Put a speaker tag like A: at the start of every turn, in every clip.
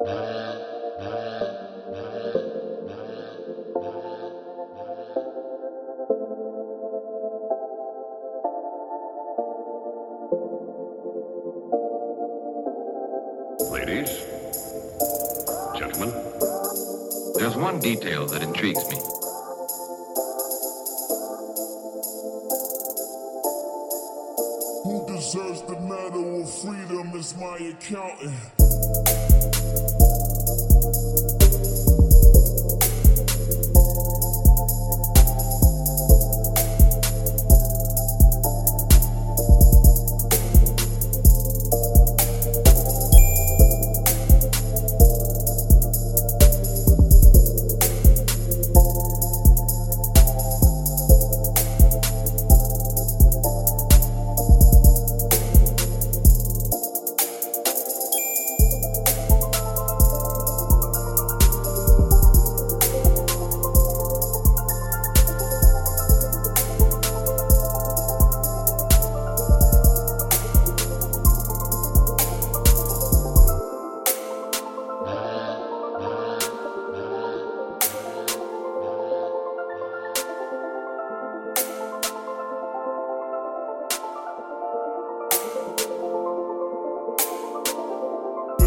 A: Ladies, gentlemen, there's one detail that intrigues me.
B: Who deserves the medal of freedom is my accountant. Thank you.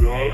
B: Who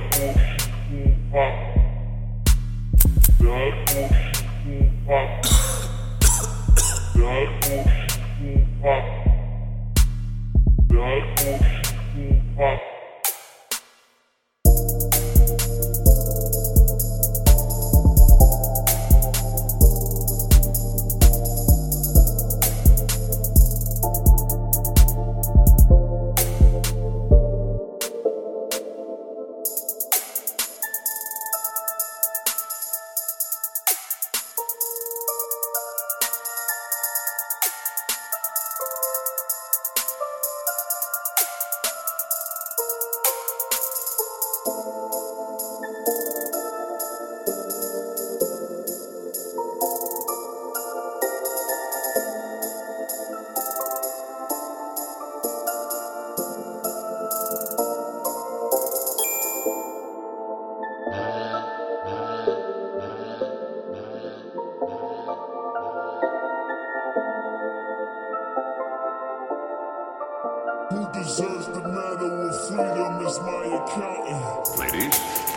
B: deserves the medal of freedom is my accountant.
A: Ladies,